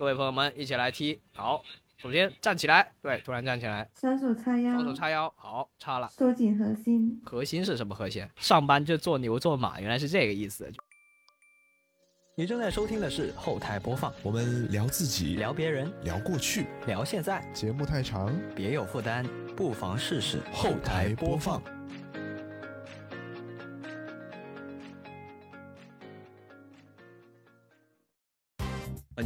各位朋友们一起来踢。好，首先站起来，对，突然站起来，双手叉腰，双手叉腰，好，叉了。收紧核心。核心是什么核心？上班就做牛做马，原来是这个意思。你正在收听的是后台播放，我们聊自己，聊别人，聊过去，聊现在。节目太长，别有负担，不妨试试后台播放。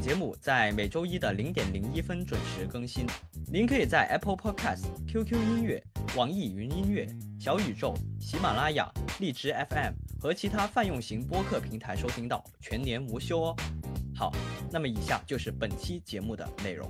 节目在每周一的零点零一分准时更新。您可以在 Apple Podcast、QQ 音乐、网易云音乐、小宇宙、喜马拉雅、荔枝 FM 和其他泛用型播客平台收听到，全年无休哦。好，那么以下就是本期节目的内容。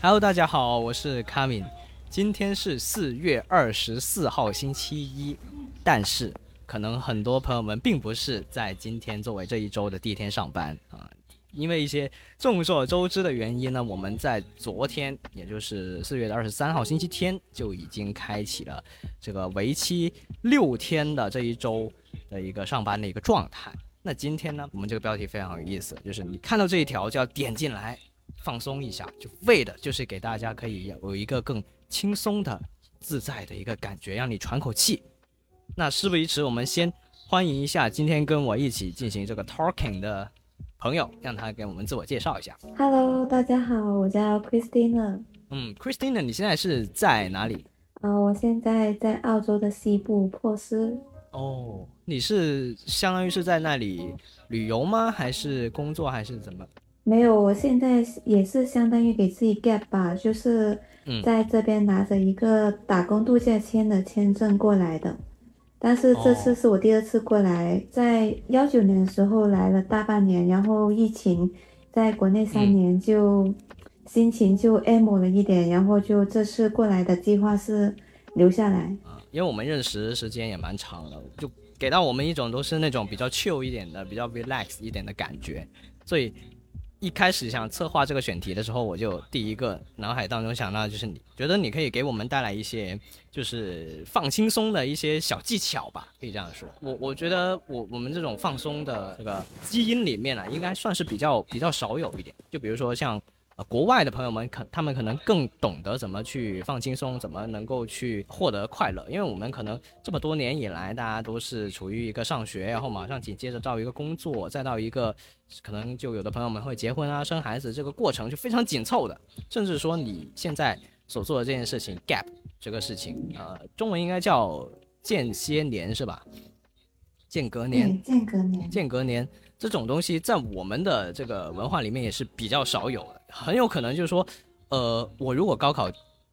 Hello，大家好，我是 Kamin。今天是四月二十四号，星期一。但是，可能很多朋友们并不是在今天作为这一周的第一天上班啊。因为一些众所周知的原因呢，我们在昨天，也就是四月的二十三号星期天，就已经开启了这个为期六天的这一周的一个上班的一个状态。那今天呢，我们这个标题非常有意思，就是你看到这一条就要点进来放松一下，就为的就是给大家可以有一个更轻松的、自在的一个感觉，让你喘口气。那事不宜迟，我们先欢迎一下今天跟我一起进行这个 talking 的。朋友，让他给我们自我介绍一下。Hello，大家好，我叫 Christina。嗯，Christina，你现在是在哪里？啊，我现在在澳洲的西部珀斯。哦，你是相当于是在那里旅游吗？还是工作，还是怎么？没有，我现在也是相当于给自己 gap 吧，就是在这边拿着一个打工度假签的签证过来的。但是这次是我第二次过来，在幺九年的时候来了大半年，然后疫情在国内三年，就心情就 emo 了一点，然后就这次过来的计划是留下来。因为我们认识时间也蛮长了，就给到我们一种都是那种比较 chill 一点的、比较 relax 一点的感觉，所以。一开始想策划这个选题的时候，我就第一个脑海当中想到就是你觉得你可以给我们带来一些就是放轻松的一些小技巧吧，可以这样说。我我觉得我我们这种放松的这个基因里面啊，应该算是比较比较少有一点。就比如说像。呃，国外的朋友们可他们可能更懂得怎么去放轻松，怎么能够去获得快乐。因为我们可能这么多年以来，大家都是处于一个上学，然后马上紧接着到一个工作，再到一个可能就有的朋友们会结婚啊、生孩子，这个过程就非常紧凑的。甚至说你现在所做的这件事情，gap 这个事情，呃，中文应该叫间歇年是吧？间隔年，间隔年，间隔年。这种东西在我们的这个文化里面也是比较少有的，很有可能就是说，呃，我如果高考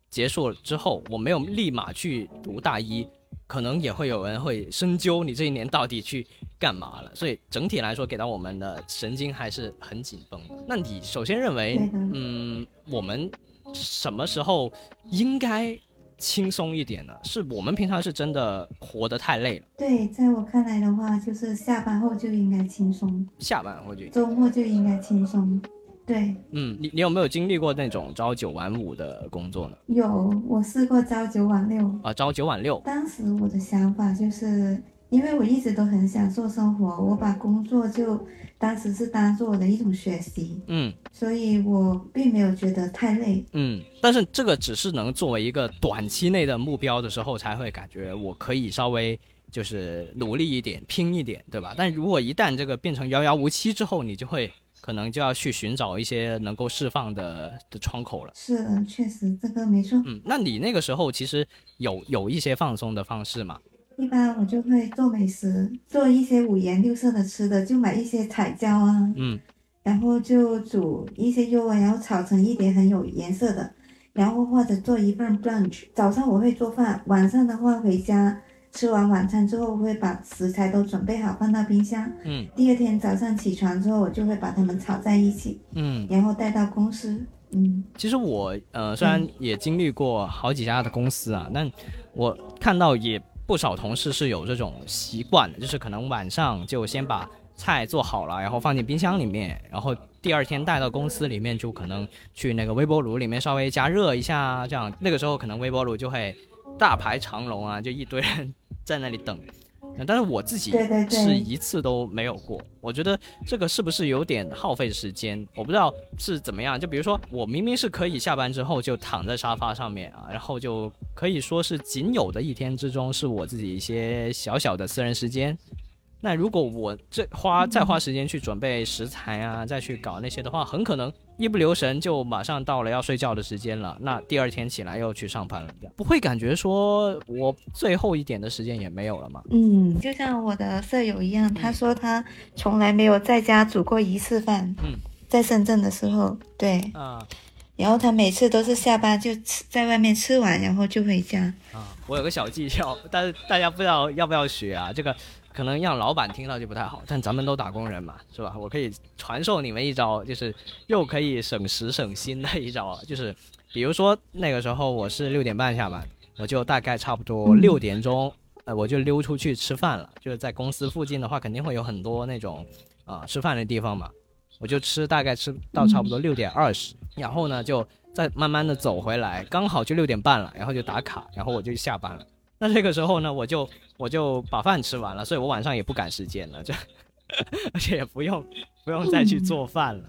结束了之后，我没有立马去读大一，可能也会有人会深究你这一年到底去干嘛了。所以整体来说，给到我们的神经还是很紧绷的。那你首先认为，嗯，我们什么时候应该？轻松一点呢？是我们平常是真的活得太累了。对，在我看来的话，就是下班后就应该轻松。下班后就周末就应该轻松。对，嗯，你你有没有经历过那种朝九晚五的工作呢？有，我试过朝九晚六。啊，朝九晚六。当时我的想法就是，因为我一直都很享受生活，我把工作就。当时是当做我的一种学习，嗯，所以我并没有觉得太累，嗯，但是这个只是能作为一个短期内的目标的时候才会感觉我可以稍微就是努力一点、拼一点，对吧？但如果一旦这个变成遥遥无期之后，你就会可能就要去寻找一些能够释放的的窗口了。是，确实这个没错。嗯，那你那个时候其实有有一些放松的方式吗？一般我就会做美食，做一些五颜六色的吃的，就买一些彩椒啊，嗯，然后就煮一些肉啊，然后炒成一点很有颜色的，然后或者做一份 brunch。早上我会做饭，晚上的话回家吃完晚餐之后，会把食材都准备好放到冰箱，嗯，第二天早上起床之后，我就会把它们炒在一起，嗯，然后带到公司，嗯。其实我呃虽然也经历过好几家的公司啊，但我看到也。不少同事是有这种习惯的，就是可能晚上就先把菜做好了，然后放进冰箱里面，然后第二天带到公司里面，就可能去那个微波炉里面稍微加热一下，这样那个时候可能微波炉就会大排长龙啊，就一堆人在那里等。但是我自己是一次都没有过。我觉得这个是不是有点耗费时间？我不知道是怎么样。就比如说，我明明是可以下班之后就躺在沙发上面啊，然后就可以说是仅有的一天之中是我自己一些小小的私人时间。那如果我这花再花时间去准备食材啊，再去搞那些的话，很可能一不留神就马上到了要睡觉的时间了。那第二天起来又去上班了，不会感觉说我最后一点的时间也没有了吗？嗯，就像我的舍友一样，他说他从来没有在家煮过一次饭。嗯，在深圳的时候，对，啊，然后他每次都是下班就吃在外面吃完，然后就回家。啊，我有个小技巧，但是大家不知道要不要学啊？这个。可能让老板听到就不太好，但咱们都打工人嘛，是吧？我可以传授你们一招，就是又可以省时省心的一招，就是比如说那个时候我是六点半下班，我就大概差不多六点钟，呃，我就溜出去吃饭了。就是在公司附近的话，肯定会有很多那种啊吃饭的地方嘛，我就吃大概吃到差不多六点二十，然后呢就再慢慢的走回来，刚好就六点半了，然后就打卡，然后我就下班了。那这个时候呢，我就我就把饭吃完了，所以我晚上也不赶时间了，就 而且也不用不用再去做饭了。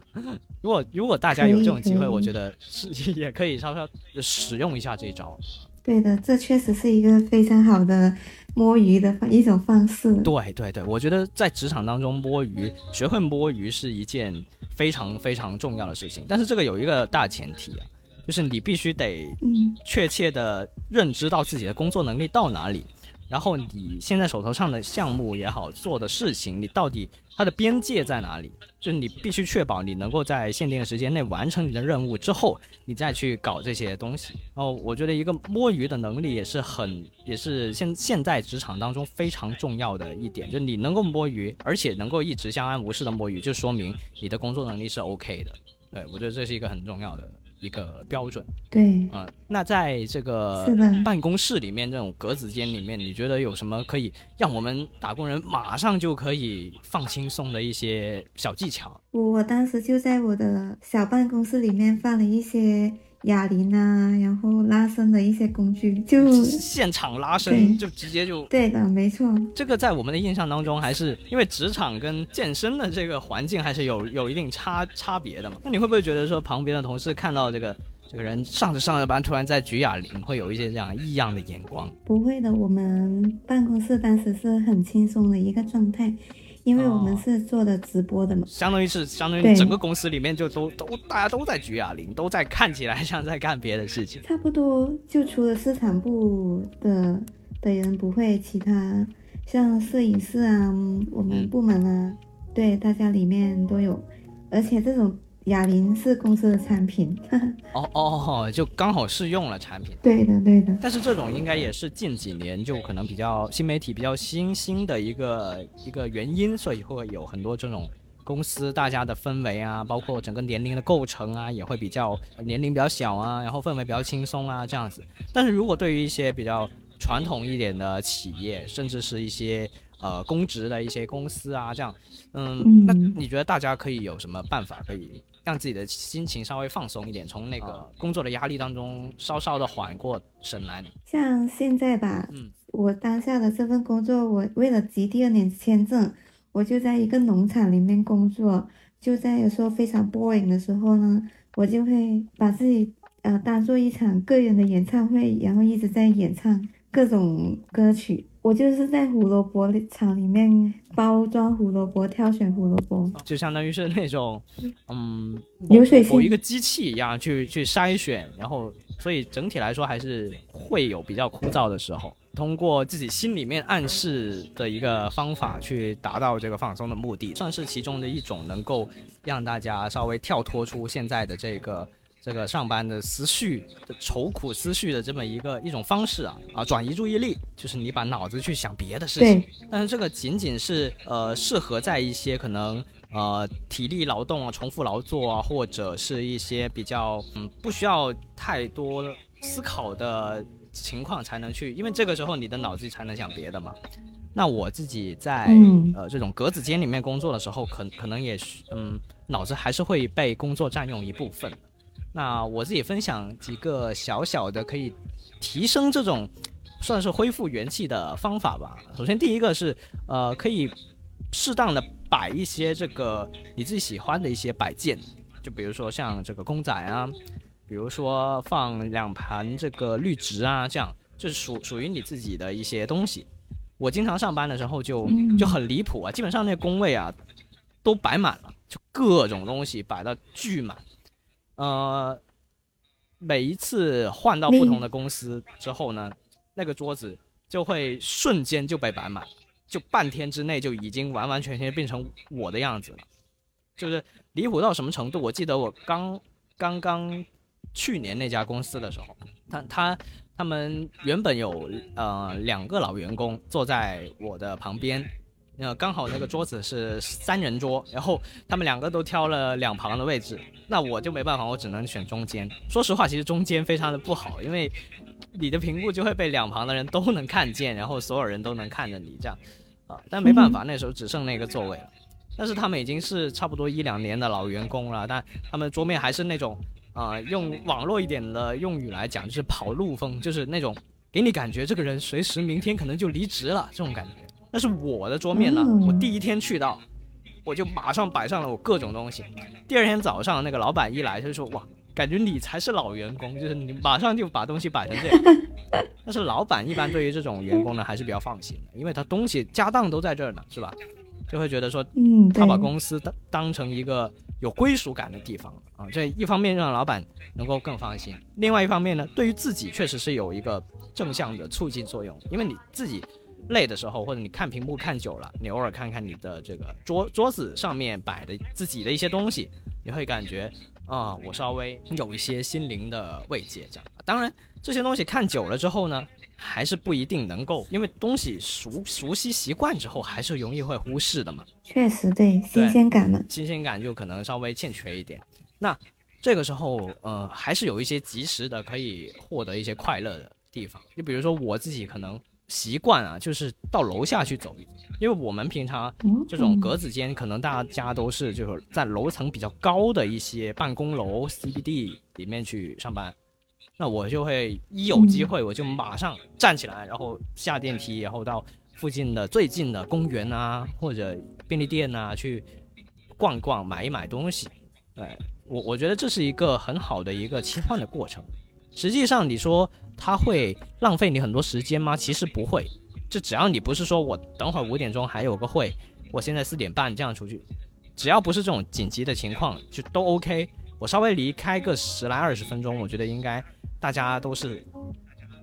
如果如果大家有这种机会，我觉得是 也可以稍稍使用一下这一招。对的，这确实是一个非常好的摸鱼的一种方式。对对对，我觉得在职场当中摸鱼，学会摸鱼是一件非常非常重要的事情。但是这个有一个大前提啊。就是你必须得确切的认知到自己的工作能力到哪里，然后你现在手头上的项目也好，做的事情，你到底它的边界在哪里？就是你必须确保你能够在限定的时间内完成你的任务之后，你再去搞这些东西。然后我觉得一个摸鱼的能力也是很，也是现现在职场当中非常重要的一点，就是你能够摸鱼，而且能够一直相安无事的摸鱼，就说明你的工作能力是 OK 的。对我觉得这是一个很重要的。一个标准，对，嗯，那在这个办公室里面这种格子间里面，你觉得有什么可以让我们打工人马上就可以放轻松的一些小技巧？我当时就在我的小办公室里面放了一些。哑铃啊，然后拉伸的一些工具，就现场拉伸，就直接就对的，没错。这个在我们的印象当中，还是因为职场跟健身的这个环境还是有有一定差差别的嘛？那你会不会觉得说，旁边的同事看到这个这个人上着上着班，突然在举哑铃，会有一些这样异样的眼光？不会的，我们办公室当时是很轻松的一个状态。因为我们是做的直播的嘛，相当于是相当于整个公司里面就都都大家都在举哑铃，都在看起来 像在干别的事情。差不多，就除了市场部的的人不会，其他像摄影师啊，我们部门啊，对，大家里面都有，而且这种。哑铃是公司的产品，哦哦，就刚好试用了产品。对的，对的。但是这种应该也是近几年就可能比较新媒体比较新兴的一个一个原因，所以会有很多这种公司大家的氛围啊，包括整个年龄的构成啊，也会比较年龄比较小啊，然后氛围比较轻松啊这样子。但是如果对于一些比较传统一点的企业，甚至是一些呃公职的一些公司啊这样，嗯，那你觉得大家可以有什么办法可以？让自己的心情稍微放松一点，从那个工作的压力当中稍稍的缓过神来。像现在吧，嗯，我当下的这份工作，我为了集第二年签证，我就在一个农场里面工作。就在有时候非常 boring 的时候呢，我就会把自己呃当做一场个人的演唱会，然后一直在演唱各种歌曲。我就是在胡萝卜场里面包装胡萝卜，挑选胡萝卜，就相当于是那种，嗯，流水线一个机器一样去去筛选，然后所以整体来说还是会有比较枯燥的时候。通过自己心里面暗示的一个方法去达到这个放松的目的，算是其中的一种能够让大家稍微跳脱出现在的这个。这个上班的思绪的愁苦思绪的这么一个一种方式啊啊，转移注意力，就是你把脑子去想别的事情。但是这个仅仅是呃适合在一些可能呃体力劳动啊、重复劳作啊，或者是一些比较嗯不需要太多思考的情况才能去，因为这个时候你的脑子才能想别的嘛。那我自己在呃这种格子间里面工作的时候，可可能也嗯脑子还是会被工作占用一部分。那我自己分享几个小小的可以提升这种算是恢复元气的方法吧。首先第一个是呃可以适当的摆一些这个你自己喜欢的一些摆件，就比如说像这个公仔啊，比如说放两盘这个绿植啊，这样就是属属于你自己的一些东西。我经常上班的时候就就很离谱啊，基本上那工位啊都摆满了，就各种东西摆到巨满。呃，每一次换到不同的公司之后呢，那个桌子就会瞬间就被摆满，就半天之内就已经完完全全变成我的样子了，就是离谱到什么程度？我记得我刚刚刚去年那家公司的时候，他他。他们原本有呃两个老员工坐在我的旁边，呃刚好那个桌子是三人桌，然后他们两个都挑了两旁的位置，那我就没办法，我只能选中间。说实话，其实中间非常的不好，因为你的屏幕就会被两旁的人都能看见，然后所有人都能看着你这样，啊，但没办法，那时候只剩那个座位了。但是他们已经是差不多一两年的老员工了，但他们桌面还是那种。啊，用网络一点的用语来讲，就是跑路风，就是那种给你感觉这个人随时明天可能就离职了这种感觉。但是我的桌面呢，我第一天去到，我就马上摆上了我各种东西。第二天早上那个老板一来，他就说：“哇，感觉你才是老员工，就是你马上就把东西摆成这样。”但是老板一般对于这种员工呢，还是比较放心的，因为他东西家当都在这儿呢，是吧？就会觉得说，嗯，他把公司当当成一个。有归属感的地方啊，这一方面让老板能够更放心，另外一方面呢，对于自己确实是有一个正向的促进作用。因为你自己累的时候，或者你看屏幕看久了，你偶尔看看你的这个桌桌子上面摆的自己的一些东西，你会感觉啊，我稍微有一些心灵的慰藉。这样，当然这些东西看久了之后呢。还是不一定能够，因为东西熟熟悉习惯之后，还是容易会忽视的嘛。确实，对新鲜感嘛，新鲜感就可能稍微欠缺一点。那这个时候，呃，还是有一些及时的可以获得一些快乐的地方。就比如说我自己可能习惯啊，就是到楼下去走，因为我们平常这种格子间，可能大家都是就是在楼层比较高的一些办公楼 CBD 里面去上班。那我就会一有机会，我就马上站起来，然后下电梯，然后到附近的最近的公园啊，或者便利店啊去逛逛，买一买东西。对我，我觉得这是一个很好的一个切换的过程。实际上，你说它会浪费你很多时间吗？其实不会。就只要你不是说我等会儿五点钟还有个会，我现在四点半这样出去，只要不是这种紧急的情况，就都 OK。我稍微离开个十来二十分钟，我觉得应该。大家都是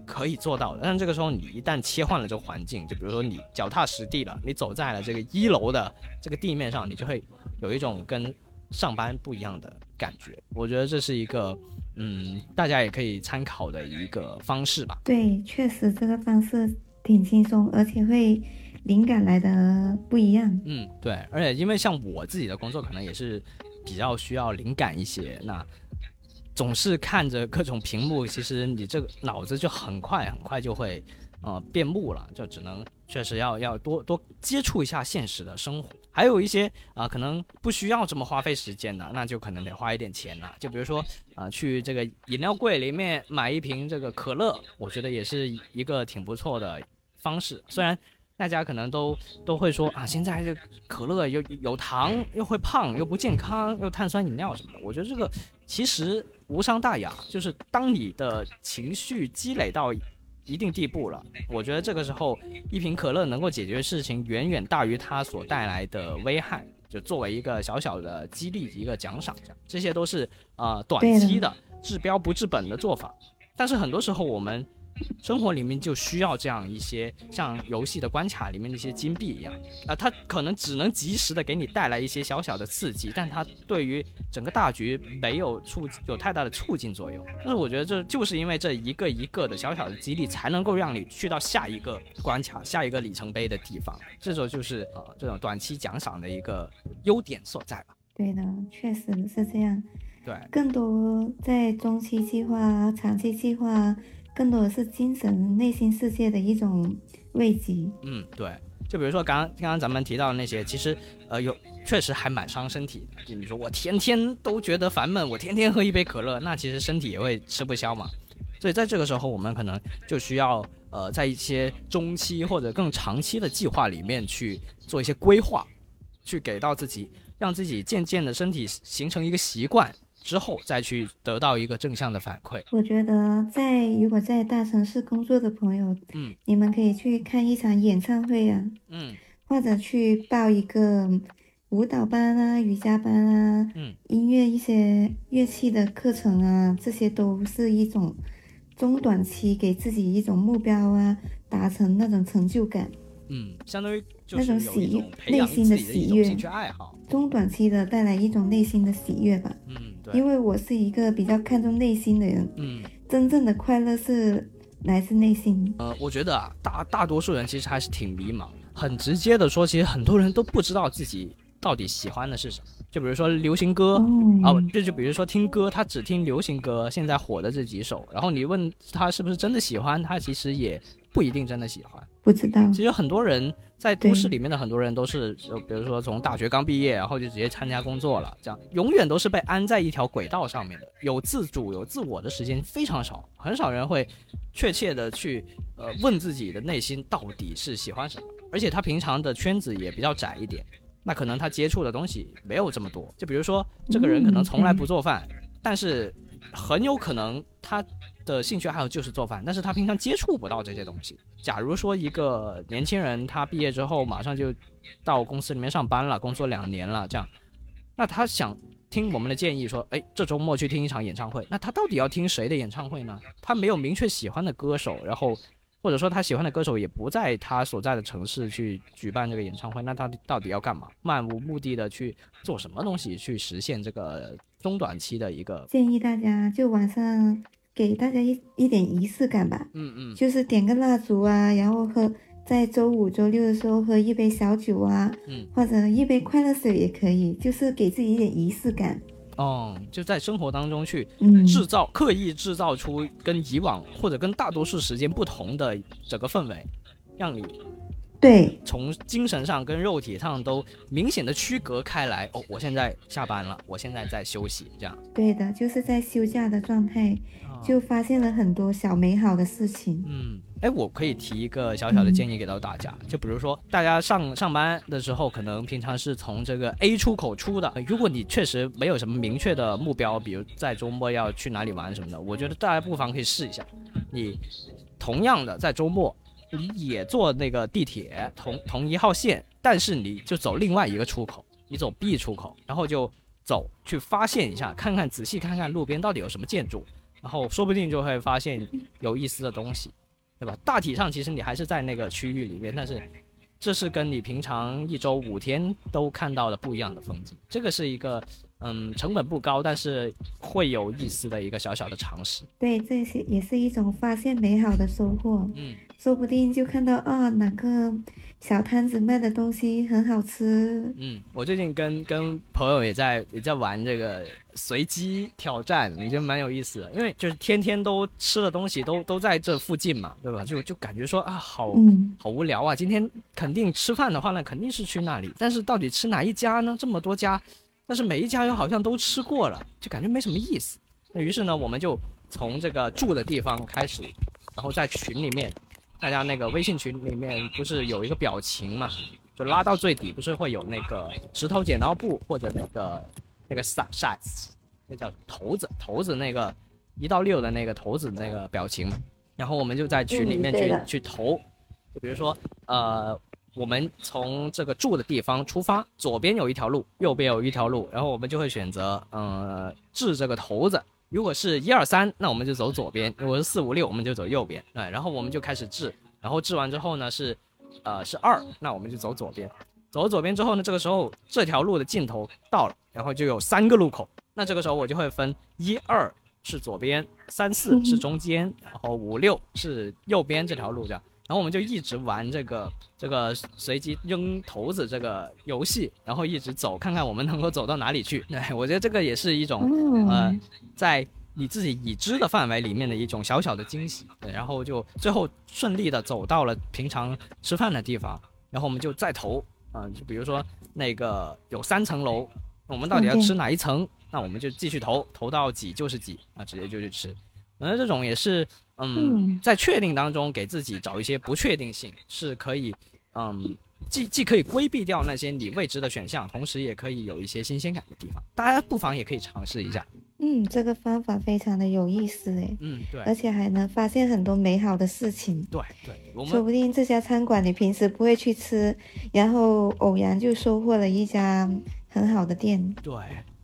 可以做到的，但这个时候你一旦切换了这个环境，就比如说你脚踏实地了，你走在了这个一楼的这个地面上，你就会有一种跟上班不一样的感觉。我觉得这是一个，嗯，大家也可以参考的一个方式吧。对，确实这个方式挺轻松，而且会灵感来的不一样。嗯，对，而且因为像我自己的工作，可能也是比较需要灵感一些，那。总是看着各种屏幕，其实你这个脑子就很快很快就会，呃，变木了，就只能确实要要多多接触一下现实的生活。还有一些啊，可能不需要这么花费时间的，那就可能得花一点钱了。就比如说啊，去这个饮料柜里面买一瓶这个可乐，我觉得也是一个挺不错的方式。虽然大家可能都都会说啊，现在这可乐有有糖，又会胖，又不健康，又碳酸饮料什么的，我觉得这个其实。无伤大雅，就是当你的情绪积累到一定地步了，我觉得这个时候一瓶可乐能够解决事情，远远大于它所带来的危害。就作为一个小小的激励，一个奖赏，这些都是呃短期的治标不治本的做法。但是很多时候我们。生活里面就需要这样一些像游戏的关卡里面那些金币一样，啊，它可能只能及时的给你带来一些小小的刺激，但它对于整个大局没有促有太大的促进作用。但是我觉得这就是因为这一个一个的小小的激励，才能够让你去到下一个关卡、下一个里程碑的地方。这种就是呃这种短期奖赏的一个优点所在吧。对的，确实是这样。对，更多在中期计划、长期计划。更多的是精神内心世界的一种慰藉。嗯，对，就比如说刚刚刚刚咱们提到的那些，其实呃有确实还蛮伤身体的。就你说我天天都觉得烦闷，我天天喝一杯可乐，那其实身体也会吃不消嘛。所以在这个时候，我们可能就需要呃，在一些中期或者更长期的计划里面去做一些规划，去给到自己，让自己渐渐的身体形成一个习惯之后，再去得到一个正向的反馈。我觉得在如果在大城市工作的朋友，嗯，你们可以去看一场演唱会啊，嗯或者去报一个舞蹈班啊、瑜伽班啊、嗯音乐一些乐器的课程啊，这些都是一种中短期给自己一种目标啊，达成那种成就感。嗯，相当于就那种喜悦内心的喜悦兴趣爱好。中短期的带来一种内心的喜悦吧，嗯，对，因为我是一个比较看重内心的人，嗯。真正的快乐是来自内心。呃，我觉得啊，大大多数人其实还是挺迷茫。很直接的说，其实很多人都不知道自己到底喜欢的是什么。就比如说流行歌，哦，啊，不这就比如说听歌，他只听流行歌，现在火的这几首，然后你问他是不是真的喜欢，他其实也不一定真的喜欢。不知道，其实很多人在都市里面的很多人都是，就比如说从大学刚毕业，然后就直接参加工作了，这样永远都是被安在一条轨道上面的，有自主、有自我的时间非常少，很少人会确切的去呃问自己的内心到底是喜欢什么，而且他平常的圈子也比较窄一点，那可能他接触的东西没有这么多，就比如说这个人可能从来不做饭，但是很有可能他的兴趣爱好就是做饭，但是他平常接触不到这些东西。假如说一个年轻人他毕业之后马上就到公司里面上班了，工作两年了，这样，那他想听我们的建议说，哎，这周末去听一场演唱会，那他到底要听谁的演唱会呢？他没有明确喜欢的歌手，然后或者说他喜欢的歌手也不在他所在的城市去举办这个演唱会，那他到底要干嘛？漫无目的的去做什么东西去实现这个中短期的一个，建议大家就晚上给大家一一点仪式感吧，嗯嗯就是点个蜡烛啊，然后喝在周五、周六的时候喝一杯小酒啊，嗯，或者一杯快乐水也可以，就是给自己一点仪式感。哦，就在生活当中去嗯，制造刻意制造出跟以往或者跟大多数时间不同的整个氛围，让你对，从精神上跟肉体上都明显的区隔开来。哦，我现在下班了，我现在在休息，这样。对的，就是在休假的状态，啊就发现了很多小美好的事情。嗯，哎，我可以提一个小小的建议给到大家，就比如说大家上上班的时候，可能平常是从这个 A 出口出的，如果你确实没有什么明确的目标，比如在周末要去哪里玩什么的，我觉得大家不妨可以试一下，你同样的在周末。你也坐那个地铁同同一号线，但是你就走另外一个出口，你走 B 出口，然后就走去发现一下，看看仔细看看路边到底有什么建筑，然后说不定就会发现有意思的东西，对吧？大体上其实你还是在那个区域里面，但是这是跟你平常一周五天都看到的不一样的风景。这个是一个嗯成本不高，但是会有意思的一个小小的尝试。对，这些也是一种发现美好的收获。嗯说不定就看到啊，哪个小摊子卖的东西很好吃。嗯，我最近跟跟朋友也在也在玩这个随机挑战，我觉得蛮有意思的，因为就是天天都吃的东西都都在这附近嘛，对吧？就就感觉说啊，好。嗯，好无聊啊！今天肯定吃饭的话呢，肯定是去那里，但是到底吃哪一家呢？这么多家，但是每一家又好像都吃过了，就感觉没什么意思。那于是呢，我们就从这个住的地方开始，然后在群里面，大家那个微信群里面不是有一个表情嘛，就拉到最底，不是会有那个石头剪刀布或者那个那个骰骰子，那叫骰子骰子那个一到六的那个骰子那个表情嘛，然后我们就在群里面去、嗯去投，就比如说呃。我们从这个住的地方出发，左边有一条路，右边有一条路，然后我们就会选择，呃，掷这个骰子。如果是一二三，那我们就走左边；如果是四五六，我们就走右边。哎，然后我们就开始掷，然后掷完之后呢是，呃，是二，那我们就走左边。走左边之后呢，这个时候这条路的尽头到了，然后就有三个路口。那这个时候我就会分一二是左边，三四是中间，然后五六是右边这条路这样。然后我们就一直玩这个这个随机扔骰子这个游戏，然后一直走，看看我们能够走到哪里去。对 我觉得这个也是一种哦，呃，在你自己已知的范围里面的一种小小的惊喜。对，然后就最后顺利的走到了平常吃饭的地方，然后我们就再投，啊、就比如说那个有三层楼，我们到底要吃哪一层？那我们就继续投，投到几就是几啊，直接就去吃。我觉得这种也是，嗯，在确定当中给自己找一些不确定性，是可以，嗯，既既可以规避掉那些你未知的选项，同时也可以有一些新鲜感的地方。大家不妨也可以尝试一下。嗯，这个方法非常的有意思诶。嗯，对，而且还能发现很多美好的事情。对对，说不定这家餐馆你平时不会去吃，然后偶然就收获了一家很好的店。对，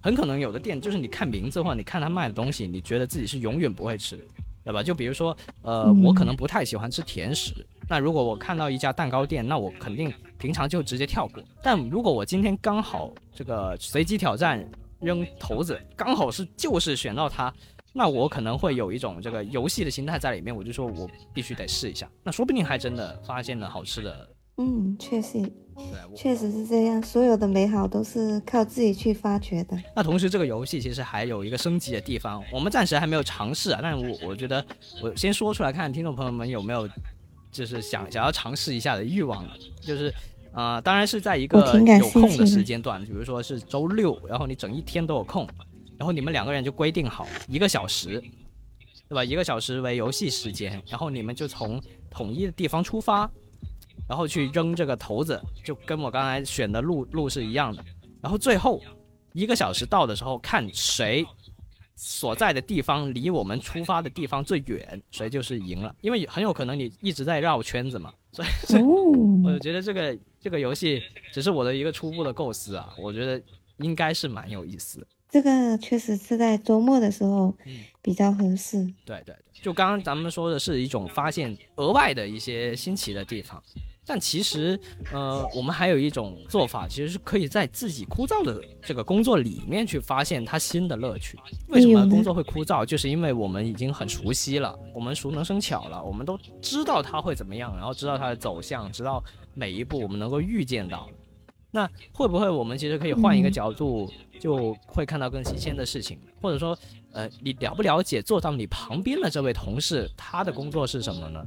很可能有的店就是你看名字或者你看他卖的东西，你觉得自己是永远不会吃，对吧？就比如说，呃，我可能不太喜欢吃甜食，那如果我看到一家蛋糕店，那我肯定平常就直接跳过。但如果我今天刚好这个随机挑战。扔骰子刚好是就是选到它，那我可能会有一种这个游戏的心态在里面，我就说我必须得试一下，那说不定还真的发现了好吃的。嗯，确实，确实是这样，所有的美好都是靠自己去发掘的。那同时这个游戏其实还有一个升级的地方，我们暂时还没有尝试啊，但是我我觉得我先说出来看听众朋友们有没有就是想想要尝试一下的欲望，就是。啊，当然是在一个有空的时间段，比如说是周六，然后你整一天都有空，然后你们两个人就规定好一个小时，对吧？一个小时为游戏时间，然后你们就从统一的地方出发，然后去扔这个骰子，就跟我刚才选的路路是一样的。然后最后一个小时到的时候，看谁所在的地方离我们出发的地方最远，谁就是赢了。因为很有可能你一直在绕圈子嘛，所以 我觉得这个。这个游戏只是我的一个初步的构思啊，我觉得应该是蛮有意思。这个确实是在周末的时候比较合适。对对对，就刚刚咱们说的是一种发现额外的一些新奇的地方。但其实，呃，我们还有一种做法，其实是可以在自己枯燥的这个工作里面去发现它新的乐趣。为什么工作会枯燥？就是因为我们已经很熟悉了，我们熟能生巧了，我们都知道它会怎么样，然后知道它的走向，知道每一步我们能够预见到。那会不会我们其实可以换一个角度，就会看到更新鲜的事情？或者说，呃，你了不了解坐到你旁边的这位同事，他的工作是什么呢？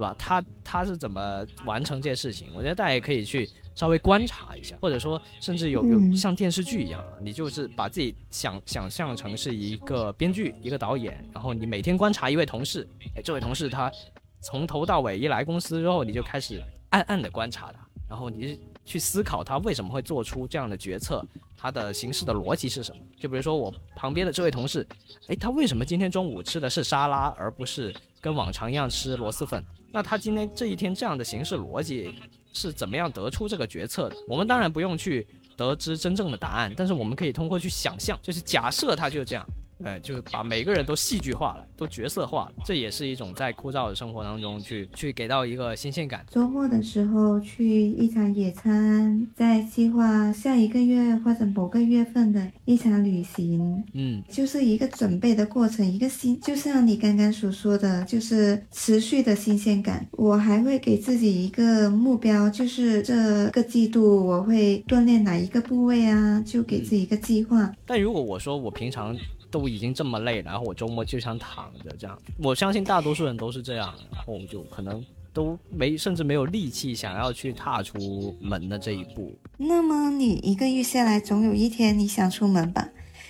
对吧？他他是怎么完成这些事情？我觉得大家也可以去稍微观察一下，或者说甚至有有像电视剧一样，你就是把自己想想象成是一个编剧、一个导演，然后你每天观察一位同事，哎，这位同事他从头到尾一来公司之后，你就开始暗暗的观察他，然后你去思考他为什么会做出这样的决策，他的行事的逻辑是什么？就比如说我旁边的这位同事，哎，他为什么今天中午吃的是沙拉，而不是跟往常一样吃螺蛳粉？那他今天这一天这样的形式逻辑是怎么样得出这个决策的？我们当然不用去得知真正的答案，但是我们可以通过去想象，就是假设他就这样。哎，就是把每个人都戏剧化了，都角色化了，这也是一种在枯燥的生活当中去去给到一个新鲜感。周末的时候去一场野餐，在计划下一个月或者某个月份的一场旅行。嗯，就是一个准备的过程，一个新，就像你刚刚所说的，就是持续的新鲜感。我还会给自己一个目标，就是这个季度我会锻炼哪一个部位啊？就给自己一个计划。但如果我说我平常。都已经这么累了，然后我周末就想躺着，这样我相信大多数人都是这样，然后就可能都没甚至没有力气想要去踏出门的这一步。那么你一个月下来，总有一天你想出门吧？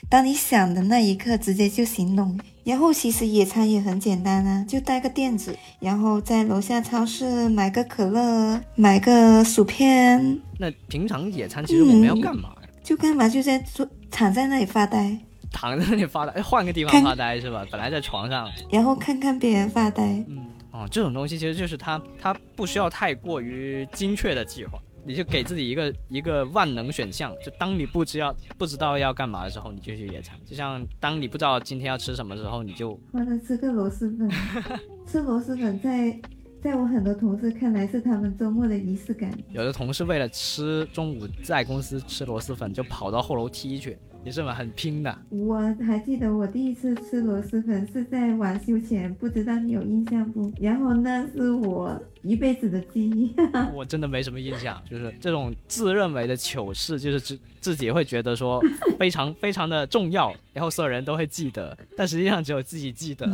当你想的那一刻，直接就行动。然后其实野餐也很简单啊，就带个垫子，然后在楼下超市买个可乐，买个薯片。那平常野餐其实我们要干嘛呀？就干嘛？就在坐躺在那里发呆。躺在那里发呆，换个地方发呆是吧？本来在床上，然后看看别人发呆。嗯，哦，这种东西其实就是他，他不需要太过于精确的计划，你就给自己一个一个万能选项，就当你不知要不知道要干嘛的时候，你就去野餐。就像当你不知道今天要吃什么时候，你就完了吃个螺蛳粉。吃螺蛳粉在在我很多同事看来是他们周末的仪式感。有的同事为了吃中午在公司吃螺蛳粉，就跑到后楼梯去。你是嘛，很拼的。我还记得我第一次吃螺蛳粉是在晚修前，不知道你有印象不？然后那是我一辈子的记忆。我真的没什么印象，就是这种自认为的糗事，就是自自己会觉得说非常非常的重要，然后所有人都会记得，但实际上只有自己记得。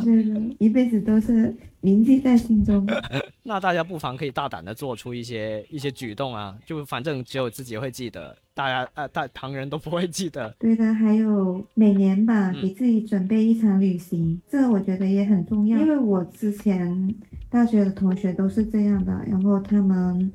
一辈子都是铭记在心中。那大家不妨可以大胆的做出一些一些举动啊，就反正只有自己会记得，大家呃大旁人都不会记得。对的，还有每年吧，嗯给自己准备一场旅行，这个我觉得也很重要，因为我之前大学的同学都是这样的，然后他们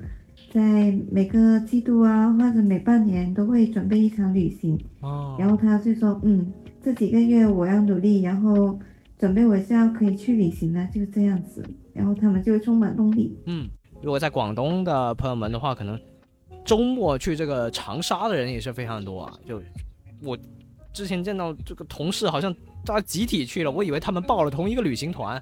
在每个季度啊，或者每半年都会准备一场旅行，哦然后他就说，嗯，这几个月我要努力，然后准备我是要可以去旅行了，就这样子，然后他们就充满动力。嗯，如果在广东的朋友们的话，可能周末去这个长沙的人也是非常多啊。就我之前见到这个同事，好像大家集体去了，我以为他们报了同一个旅行团，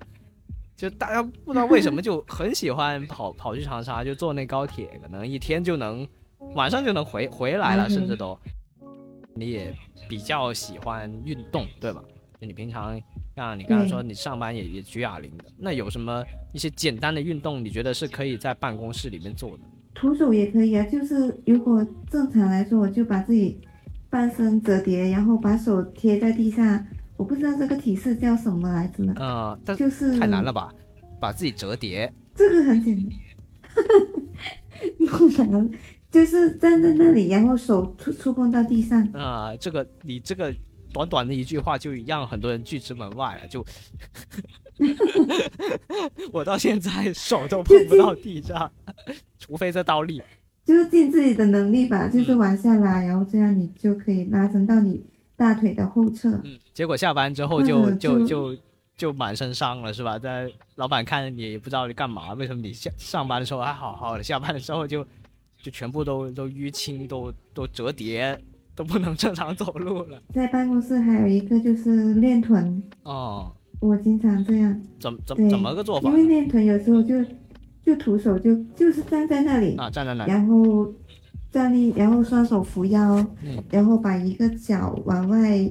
就大家不知道为什么就很喜欢跑跑去长沙，就坐那高铁，可能一天就能晚上就能回回来了，嗯甚至都。你也比较喜欢运动，对吧？就你平常像你刚才说，你上班也也举哑铃的，那有什么一些简单的运动，你觉得是可以在办公室里面做的？徒手也可以啊，就是如果正常来说，我就把自己半身折叠，然后把手贴在地上。我不知道这个体式叫什么来着呢？呃，但就是太难了吧？把自己折叠，这个很简单，不难，就是站在那里，然后手触触碰到地上。呃，这个你这个短短的一句话就让很多人拒之门外了，就 我到现在手都碰不到地上，除非这倒立。就是尽自己的能力吧，就是往下拉，然后这样你就可以拉伸到你大腿的后侧。嗯，结果下班之后就嗯就就就就满身伤了，是吧？在老板看着你也不知道你干嘛，为什么你下上班的时候还好好的，下班的时候就就全部都都淤青，都都折叠，都不能正常走路了。在办公室还有一个就是练臀，哦，我经常这样，怎怎对怎么个做法因为练臀有时候就就徒手就就是站在那里，啊？站在那里，然后站立，然后双手扶腰，嗯然后把一个脚往外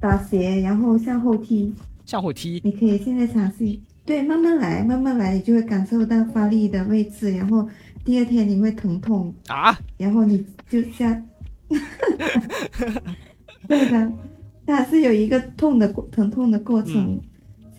打斜，然后向后踢。向后踢，你可以现在尝试，对，慢慢来，慢慢来，你就会感受到发力的位置，然后第二天你会疼痛，啊，然后你就下，对的，它是有一个痛的过疼痛的过程，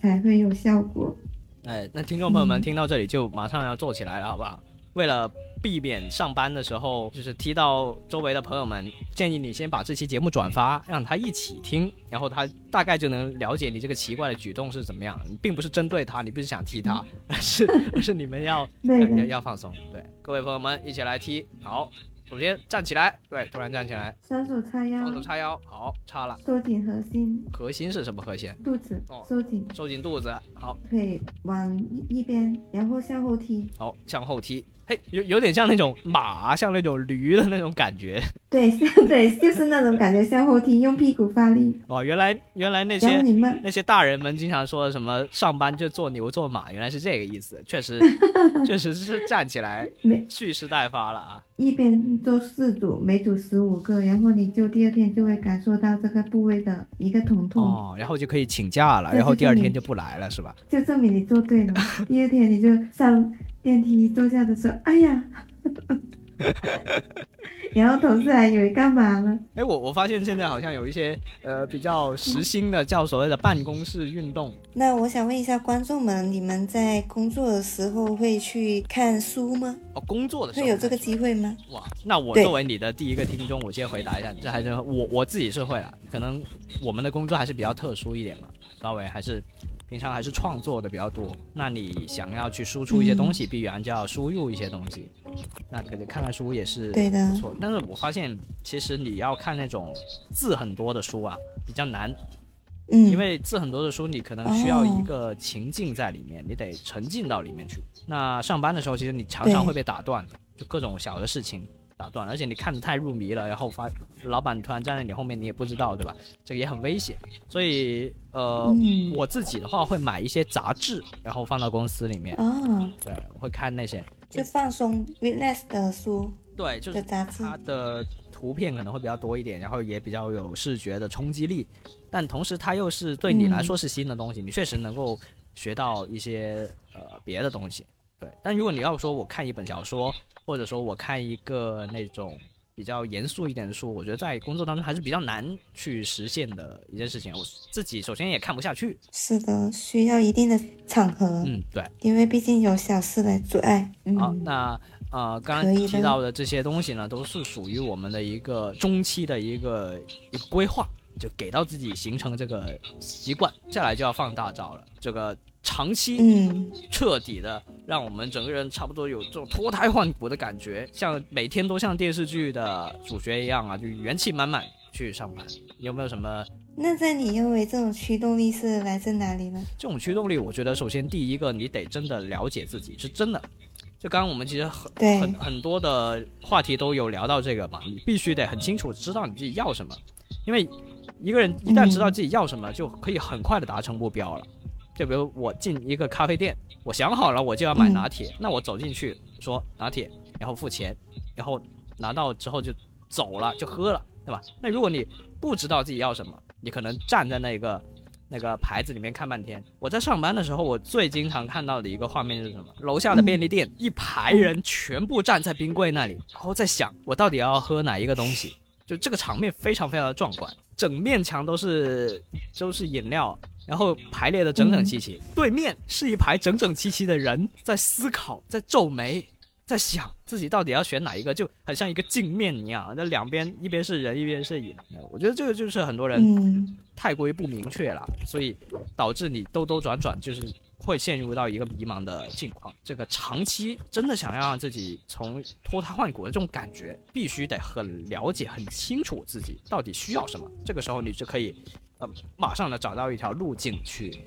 才会有效果。哎，那听众朋友们嗯听到这里就马上要做起来了，好不好？为了避免上班的时候就是踢到周围的朋友们，建议你先把这期节目转发，让他一起听，然后他大概就能了解你这个奇怪的举动是怎么样。你并不是针对他，你不是想踢他，而 是而是你们要 要要放松。对，各位朋友们一起来踢。好，首先站起来，对，突然站起来，双手叉腰双，手叉腰，好，叉了。收紧核心，核心是什么核心？肚子哦收紧，收紧肚子，好，腿往一一边，然后向后踢。好，向后踢。嘿，有有点像那种马，像那种驴的那种感觉。对，像对，就是那种感觉，向后踢，用屁股发力，哦，原来原来那些那些大人们经常说的什么上班就做牛做马，原来是这个意思。确实，确实是站起来每蓄势待发了啊。一边做四组，每组十五个，然后你就第二天就会感受到这个部位的一个疼痛，哦，然后就可以请假了，然后第二天就不来了，是吧？就证明你做对了。第二天你就上电梯坐下的时候，哎呀，然后同事还以为干嘛呢？哎，我我发现现在好像有一些呃比较时兴的叫所谓的办公室运动。那我想问一下观众们，你们在工作的时候会去看书吗？哦，工作的时候会有这个机会吗？哇，那我作为你的第一个听众，我先回答一下，这还是我我自己是会了，可能我们的工作还是比较特殊一点嘛，稍微还是平常还是创作的比较多。那你想要去输出一些东西，必然就要输入一些东西，那可能看看书也是对的不错。但是我发现，其实你要看那种字很多的书啊，比较难，嗯，因为字很多的书，你可能需要哦一个情境在里面，你得沉浸到里面去。那上班的时候，其实你常常会被打断，就各种小的事情打断，而且你看的太入迷了，然后发老板突然站在你后面，你也不知道，对吧？这个也很危险。所以，呃，嗯我自己的话会买一些杂志，然后放到公司里面，哦，对，我会看那些，就放松 relax 的书对，就是的杂志。它的图片可能会比较多一点，然后也比较有视觉的冲击力，但同时它又是对你来说是新的东西，你确实能够学到一些呃别的东西。对，但如果你要说我看一本小说，或者说我看一个那种比较严肃一点的书，我觉得在工作当中还是比较难去实现的一件事情。我自己首先也看不下去。是的，需要一定的场合。嗯，对，因为毕竟有小事来阻碍。好，那呃，刚刚提到的这些东西呢，都是属于我们的一个中期的一个一个规划，就给到自己形成这个习惯。接下来就要放大招了，这个。长期，嗯，彻底的让我们整个人差不多有这种脱胎换骨的感觉，像每天都像电视剧的主角一样啊，就元气满满去上班。有没有什么？那在你认为这种驱动力是来自哪里呢？这种驱动力，我觉得首先第一个，你得真的了解自己，是真的。就刚刚我们其实很很很多的话题都有聊到这个嘛，你必须得很清楚知道你自己要什么，因为一个人一旦知道自己要什么，就可以很快的达成目标了。就比如我进一个咖啡店，我想好了我就要买拿铁，那我走进去说拿铁，然后付钱，然后拿到之后就走了，就喝了，对吧？那如果你不知道自己要什么，你可能站在那个那个牌子里面看半天。我在上班的时候，我最经常看到的一个画面是什么？楼下的便利店一排人全部站在冰柜那里，然后在想我到底要喝哪一个东西，就这个场面非常非常的壮观，整面墙都是都是饮料。然后排列的整整齐齐，对面是一排整整齐齐的人在思考，在皱眉，在想自己到底要选哪一个，就很像一个镜面一样。那两边一边是人，一边是影。我觉得这个就是很多人太过于不明确了，所以导致你兜兜转转，就是会陷入到一个迷茫的境况。这个长期真的想要让自己从脱胎换骨的这种感觉，必须得很了解、很清楚自己到底需要什么。这个时候你就可以。呃，马上的找到一条路径去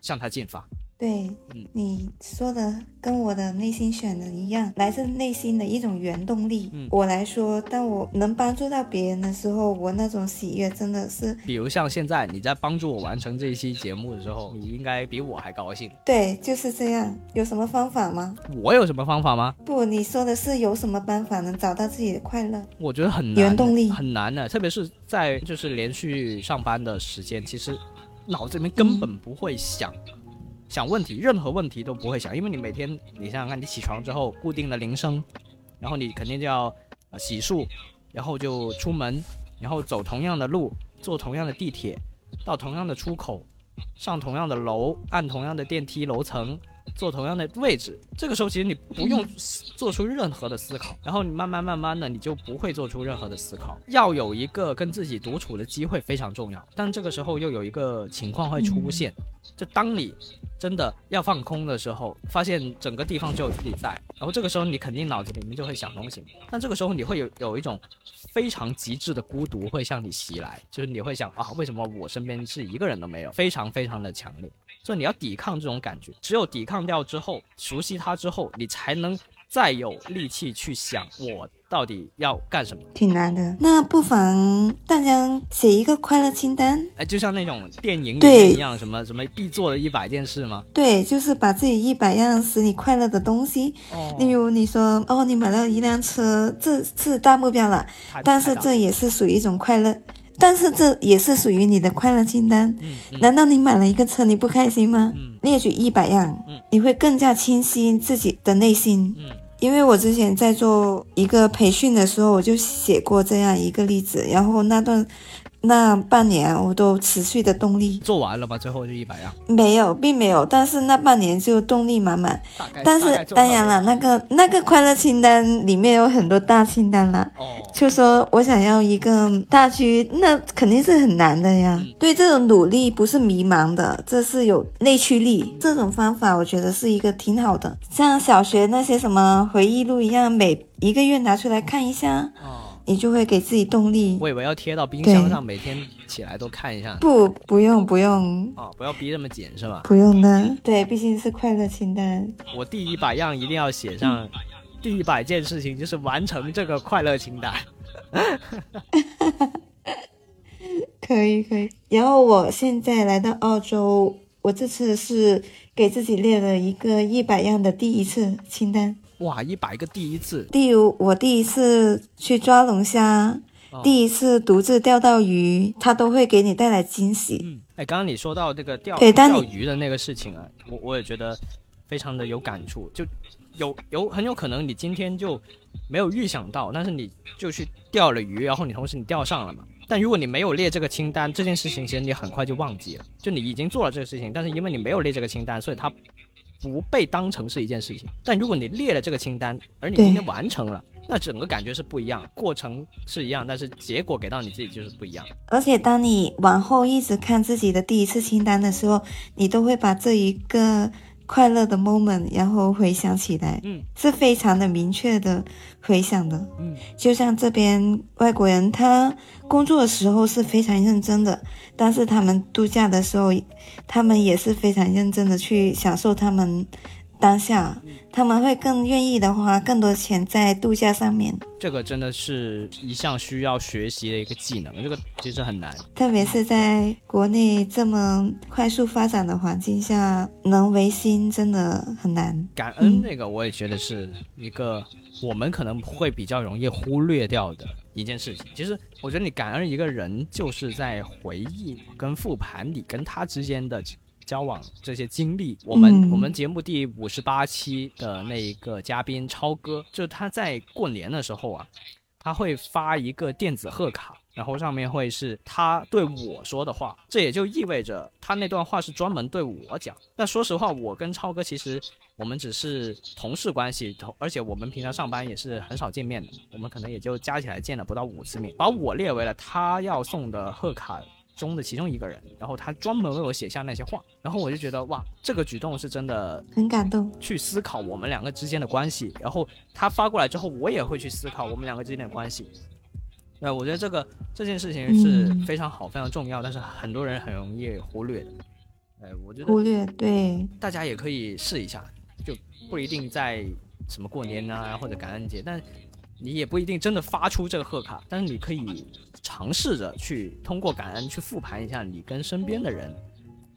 向它进发。对，嗯，你说的跟我的内心选的一样，来自内心的一种原动力。嗯，我来说，当我能帮助到别人的时候，我那种喜悦真的是……比如像现在你在帮助我完成这一期节目的时候，你应该比我还高兴。对，就是这样。有什么方法吗？我有什么方法吗？不，你说的是有什么办法能找到自己的快乐？我觉得很原动力很难的，特别是在就是连续上班的时间，其实脑子里面根本不会想。想问题，任何问题都不会想，因为你每天，你想想看，你起床之后固定的铃声，然后你肯定就要呃洗漱，然后就出门，然后走同样的路，坐同样的地铁，到同样的出口，上同样的楼，按同样的电梯楼层。坐同样的位置，这个时候其实你不用做出任何的思考，然后你慢慢慢慢的你就不会做出任何的思考。要有一个跟自己独处的机会非常重要，但这个时候又有一个情况会出现，就当你真的要放空的时候，发现整个地方只有自己在，然后这个时候你肯定脑子里面就会想东西，但这个时候你会有有一种非常极致的孤独会向你袭来，就是你会想啊，为什么我身边是一个人都没有，非常非常的强烈。所以你要抵抗这种感觉，只有抵抗掉之后，熟悉它之后，你才能再有力气去想我到底要干什么。挺难的，那不妨大家写一个快乐清单。哎，就像那种电影里面一样，什么什么必做的一百件事吗？对，就是把自己一百样使你快乐的东西。哦。例如你说，哦，你买了一辆车，这是大目标了，但是这也是属于一种快乐。但是这也是属于你的快乐清单。难道你买了一个车你不开心吗？列举一百样，你会更加清晰自己的内心。因为我之前在做一个培训的时候，我就写过这样一个例子，然后那段。那半年我都持续的动力做完了吧？最后就一百样？没有，并没有。但是那半年就动力满满。但是当然了，那个那个快乐清单里面有很多大清单啦。哦。就说我想要一个大区，那肯定是很难的呀。对这种努力不是迷茫的，这是有内驱力。这种方法我觉得是一个挺好的，像小学那些什么回忆录一样，每一个月拿出来看一下。哦。你就会给自己动力。我以为要贴到冰箱上，每天起来都看一下。不，不用，不用。哦，不要逼这么紧是吧？不用的，对，毕竟是快乐清单。我第一百样一定要写上，第一百件事情就是完成这个快乐清单。可以，可以。然后我现在来到澳洲，我这次是给自己列了一个一百样的第一次清单。哇，一百个第一次！例如我第一次去抓龙虾，第一次独自钓到鱼，它都会给你带来惊喜。嗯，哎，刚刚你说到这个钓钓鱼的那个事情啊，我我也觉得。非常的有感触，就有有很有可能你今天就没有预想到，但是你就去钓了鱼，然后你同时你钓上了嘛。但如果你没有列这个清单，这件事情其实你很快就忘记了，就你已经做了这个事情，但是因为你没有列这个清单，所以它不被当成是一件事情。但如果你列了这个清单，而你今天完成了。那整个感觉是不一样，过程是一样，但是结果给到你自己就是不一样。而且当你往后一直看自己的第一次清单的时候，你都会把这一个快乐的 moment 然后回想起来，嗯，是非常的明确的回想的，嗯，就像这边外国人他工作的时候是非常认真的，但是他们度假的时候，他们也是非常认真的去享受他们。当下他们会更愿意的花更多钱在度假上面，这个真的是一项需要学习的一个技能，这个其实很难，特别是在国内这么快速发展的环境下，能维新真的很难。感恩那个我也觉得是一个我们可能会比较容易忽略掉的一件事情。其实我觉得你感恩一个人，就是在回忆跟复盘你跟他之间的。交往这些经历，我们我们节目第五十八期的那一个嘉宾超哥，就他在过年的时候啊，他会发一个电子贺卡，然后上面会是他对我说的话，这也就意味着他那段话是专门对我讲。那说实话，我跟超哥其实我们只是同事关系，而且我们平常上班也是很少见面的，我们可能也就加起来见了不到五次面，把我列为了他要送的贺卡。中的其中一个人，然后他专门为我写下那些话，然后我就觉得哇，这个举动是真的很感动。去思考我们两个之间的关系，然后他发过来之后，我也会去思考我们两个之间的关系。对，我觉得这个这件事情是非常好、非常重要，但是很多人很容易忽略的。哎，我觉得忽略对，大家也可以试一下，就不一定在什么过年啊或者感恩节，但。你也不一定真的发出这个贺卡，但是你可以尝试着去通过感恩去复盘一下你跟身边的人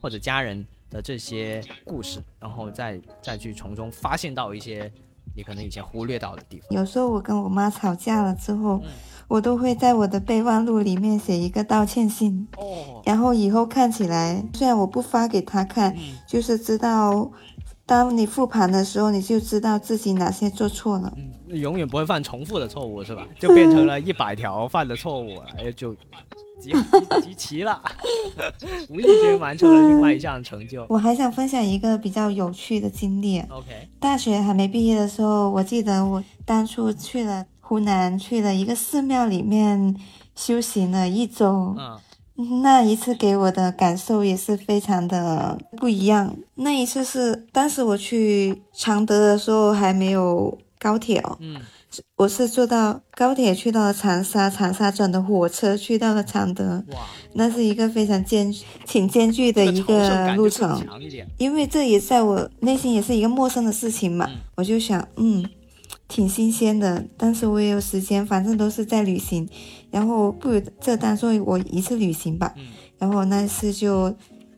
或者家人的这些故事，然后再再去从中发现到一些你可能以前忽略到的地方。有时候我跟我妈吵架了之后，我都会在我的备忘录里面写一个道歉信，哦，然后以后看起来，虽然我不发给她看，就是知道。当你复盘的时候，你就知道自己哪些做错了。嗯，永远不会犯重复的错误，是吧？就变成了 一百条犯的错误，哎，就集集齐了，无意间完成了另外一项成就。我还想分享一个比较有趣的经历。OK，大学还没毕业的时候，我记得我当初去了湖南，去了一个寺庙里面修行了一周。嗯。那一次给我的感受也是非常的不一样。那一次是当时我去常德的时候还没有高铁哦，嗯，我是坐到高铁去到了长沙，长沙转的火车去到了常德，哇，那是一个非常艰挺艰巨的一个路程，因为这也在我内心也是一个陌生的事情嘛，我就想，嗯。挺新鲜的，当时我也有时间，反正都是在旅行，然后不如这当做我一次旅行吧。然后那次就，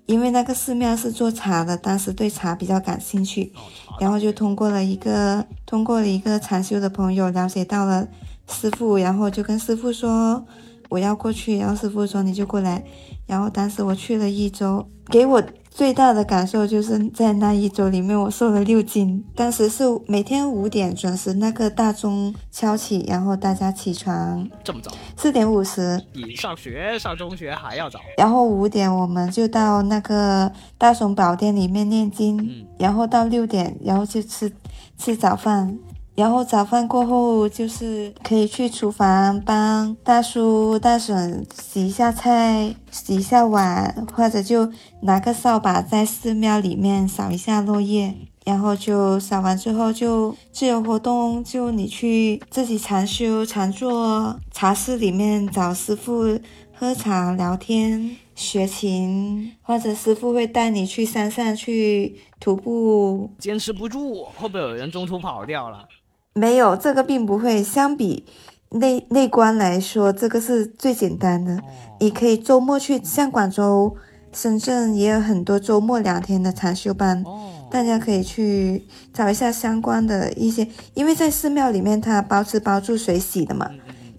因为那个寺庙是做茶的，当时对茶比较感兴趣，然后就通过了一个通过了一个禅修的朋友了解到了师傅，然后就跟师傅说我要过去，然后师傅说你就过来，然后当时我去了一周，给我。最大的感受就是在那一周里面，我瘦了六斤。当时是每天五点准时，那个大钟敲起，然后大家起床。这么早？四点五十。比上学上中学还要早。然后五点我们就到那个大雄宝殿里面念经，然后到六点，然后就吃吃早饭。然后早饭过后，就是可以去厨房帮大叔大婶洗一下菜、洗一下碗，或者就拿个扫把在寺庙里面扫一下落叶。然后就扫完之后，就自由活动，就你去自己禅修、禅坐，茶室里面找师傅喝茶、聊天、学琴，或者师傅会带你去山上去徒步。坚持不住，会不会有人中途跑掉了？没有这个并不会，相比内内观来说，这个是最简单的。你可以周末去，像广州、深圳也有很多周末两天的禅修班，大家可以去找一下相关的一些，因为在寺庙里面它包吃包住水洗的嘛。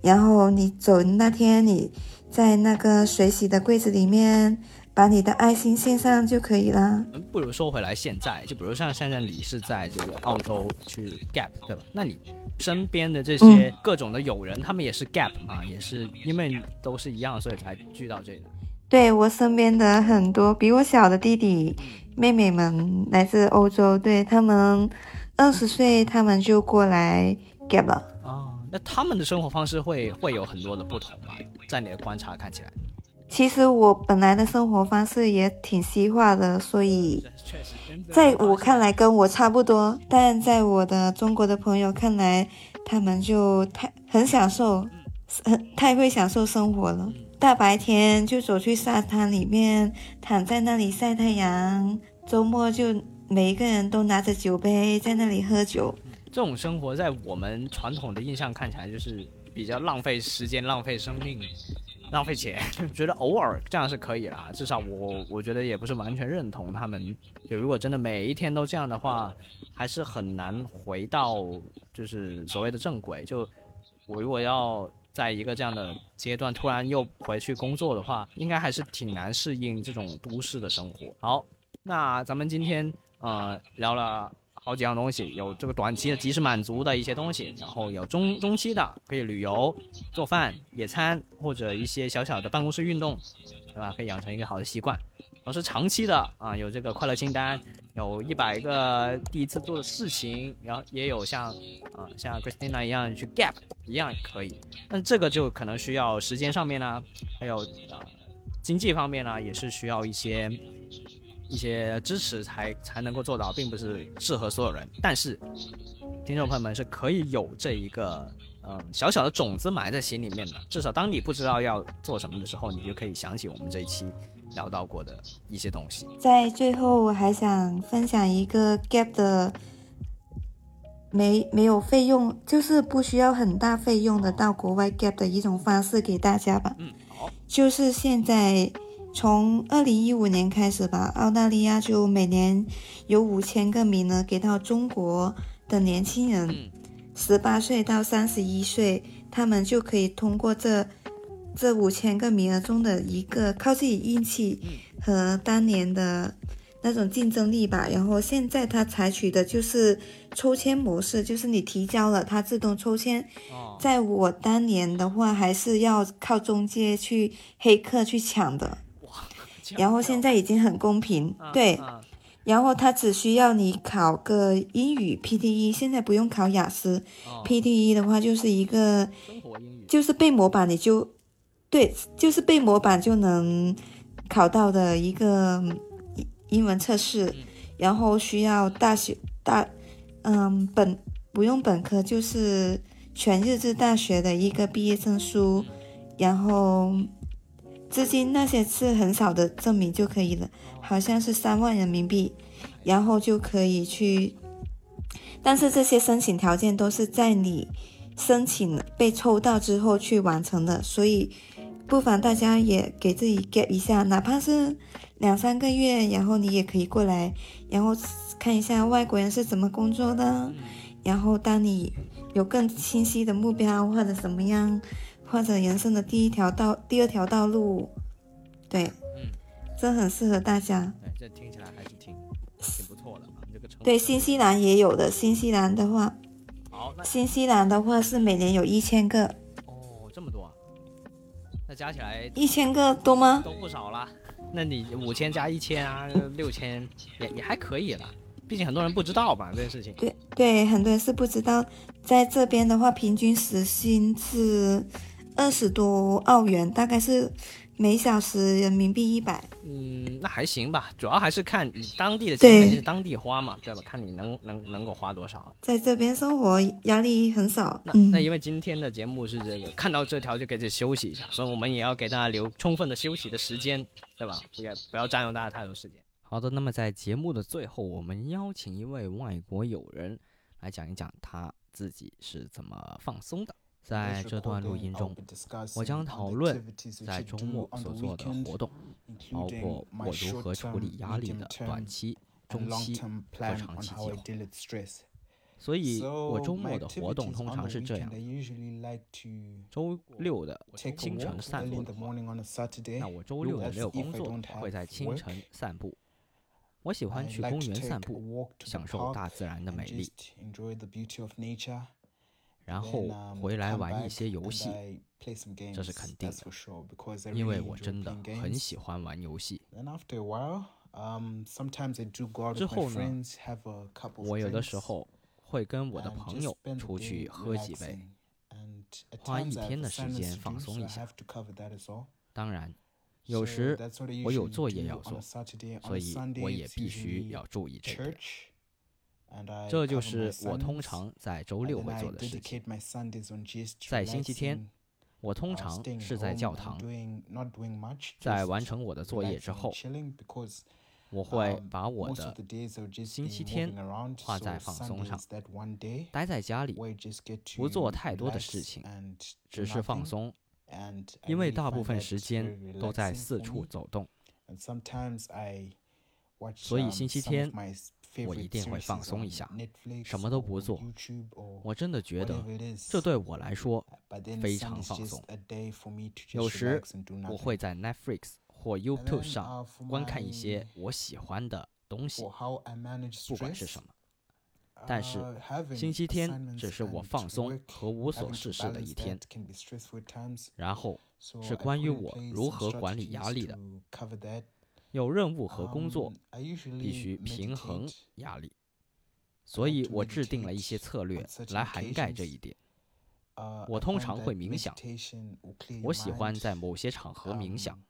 然后你走那天，你在那个水洗的柜子里面。把你的爱心献上就可以了。不如说回来，现在就比如像现在你是在这个澳洲去 gap 对吧？那你身边的这些各种的友人，他们也是 gap 嘛，也是因为都是一样，所以才聚到这里。对我身边的很多比我小的弟弟妹妹们来自欧洲，对他们二十岁，他们就过来 gap 了。哦，那他们的生活方式会会有很多的不同吗？在你的观察看起来，其实我本来的生活方式也挺西化的，所以在我看来跟我差不多，但在我的中国的朋友看来，他们就太很享受，很太会享受生活了。大白天就走去沙滩里面，躺在那里晒太阳。周末就每一个人都拿着酒杯在那里喝酒。这种生活在我们传统的印象看起来就是比较浪费时间、浪费生命、浪费钱。觉得偶尔这样是可以啦，至少我我觉得也不是完全认同他们。就如果真的每一天都这样的话，还是很难回到就是所谓的正轨。就我如果要。在一个这样的阶段，突然又回去工作的话，应该还是挺难适应这种都市的生活。好，那咱们今天呃聊了好几样东西，有这个短期的及时满足的一些东西，然后有中中期的可以旅游、做饭、野餐或者一些小小的办公室运动，对吧？可以养成一个好的习惯。然后是长期的啊，有这个快乐清单。有一百个第一次做的事情，然后也有像，啊，像 Christina 一样去 gap 一样可以，但这个就可能需要时间上面呢，还有啊经济方面呢，也是需要一些一些支持才才能够做到，并不是适合所有人。但是听众朋友们是可以有这一个嗯小小的种子埋在心里面的，至少当你不知道要做什么的时候，你就可以想起我们这一期。聊到过的一些东西，在最后我还想分享一个 gap 的没没有费用，就是不需要很大费用的到国外 gap 的一种方式给大家吧。嗯，好，就是现在从二零一五年开始吧，澳大利亚就每年有五千个名额给到中国的年轻人，十八岁到三十一岁，他们就可以通过这。这五千个名额中的一个，靠自己运气和当年的那种竞争力吧。然后现在他采取的就是抽签模式，就是你提交了，他自动抽签。在我当年的话，还是要靠中介去黑客去抢的。然后现在已经很公平，对。然后他只需要你考个英语 PTE，现在不用考雅思。PTE 的话就是一个，就是背模板，你就。对，就是背模板就能考到的一个英文测试，然后需要大学大，嗯，本不用本科，就是全日制大学的一个毕业证书，然后资金那些是很少的证明就可以了，好像是三万人民币，然后就可以去，但是这些申请条件都是在你申请被抽到之后去完成的，所以。不妨大家也给自己 get 一下，哪怕是两三个月，然后你也可以过来，然后看一下外国人是怎么工作的。然后当你有更清晰的目标或者怎么样，或者人生的第一条道、第二条道路，对，嗯，这很适合大家。这听起来还是挺挺不错的啊，这个成对，新西兰也有的，新西兰的话，好，新西兰的话是每年有一千个哦，这么多。那加起来一千个多吗？都不少了。那你五千加一千啊，六千也也还可以了。毕竟很多人不知道吧这件事情。对对，很多人是不知道。在这边的话，平均时薪是二十多澳元，大概是。每小时人民币一百，嗯，那还行吧，主要还是看你当地的钱是当地花嘛，对吧？看你能能能够花多少。在这边生活压力很少。那那因为今天的节目是这个，看到这条就给自己休息一下，所以我们也要给大家留充分的休息的时间，对吧？不要不要占用大家太多时间。好的，那么在节目的最后，我们邀请一位外国友人来讲一讲他自己是怎么放松的。在这段录音中，我将讨论在周末所做的活动，包括我如何处理压力的短期、中期和长期计划。所以我周末的活动通常是这样：周六的清晨散步的话，那我周六的没有工作，会在清晨散步。我喜欢去公园散步，享受大自然的美丽，然后回来玩一些游戏，这是肯定的，因为我真的很喜欢玩游戏。之后呢，我有的时候会跟我的朋友出去喝几杯，花一天的时间放松一下。当然。有时我有作业要做，所以我也必须要注意这个。这就是我通常在周六会做的事情。在星期天，我通常是在教堂，在完成我的作业之后，我会把我的星期天花在放松上，待在家里，不做太多的事情，只是放松。因为大部分时间都在四处走动，所以星期天我一定会放松一下，什么都不做。我真的觉得这对我来说非常放松。有时我会在 Netflix 或 YouTube 上观看一些我喜欢的东西，不管是什么。但是星期天只是我放松和无所事事的一天，然后是关于我如何管理压力的。有任务和工作必须平衡压力，所以我制定了一些策略来涵盖这一点。我通常会冥想，我喜欢在某些场合冥想。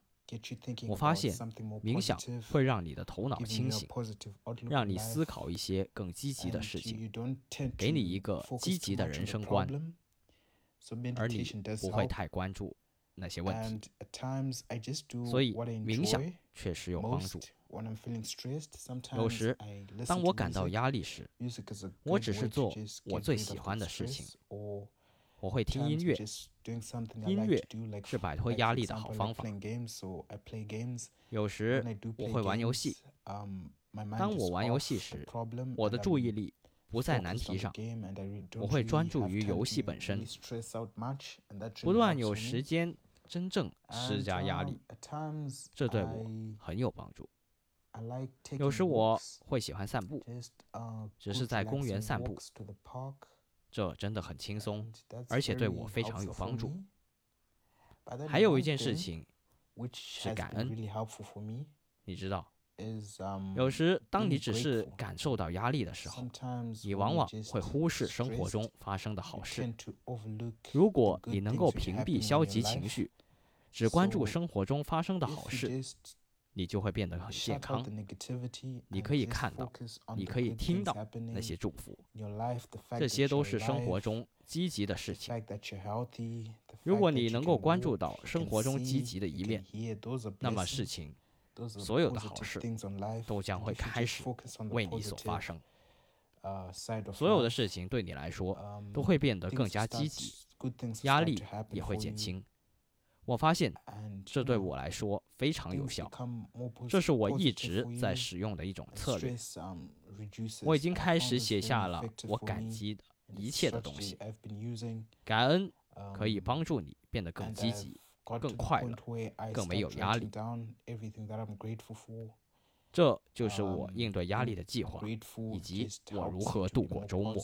我发现冥想会让你的头脑清醒，让你思考一些更积极的事情，给你一个积极的人生观，而你不会太关注那些问题。所以冥想确实有帮助。有时当我感到压力时，我只是做我最喜欢的事情。我会听音乐，音乐是摆脱压力的好方法。有时我会玩游戏。当我玩游戏时，我的注意力不在难题上，我会专注于游戏本身，不断有时间真正施加压力，这对我很有帮助。有时我会喜欢散步，只是在公园散步。这真的很轻松，而且对我非常有帮助。还有一件事情是感恩，你知道，有时当你只是感受到压力的时候，你往往会忽视生活中发生的好事。如果你能够屏蔽消极情绪，只关注生活中发生的好事。你就会变得很健康。你可以看到，你可以听到那些祝福，这些都是生活中积极的事情。如果你能够关注到生活中积极的一面，那么事情，所有的好事都将会开始为你所发生。所有的事情对你来说都会变得更加积极，压力也会减轻。我发现这对我来说非常有效，这是我一直在使用的一种策略。我已经开始写下了我感激的一切的东西。感恩可以帮助你变得更积极、更快乐、更没有压力。这就是我应对压力的计划，以及我如何度过周末。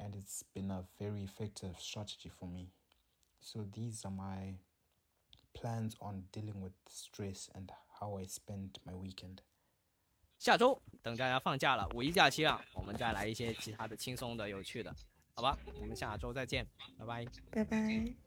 and it's been a very effective strategy for me. So these are my plans on dealing with stress and how I spend my weekend. 下周等大家放假了，五一假期了，我们再来一些其他的轻松的、有趣的， 好吧？我们下周再见，拜拜，拜拜。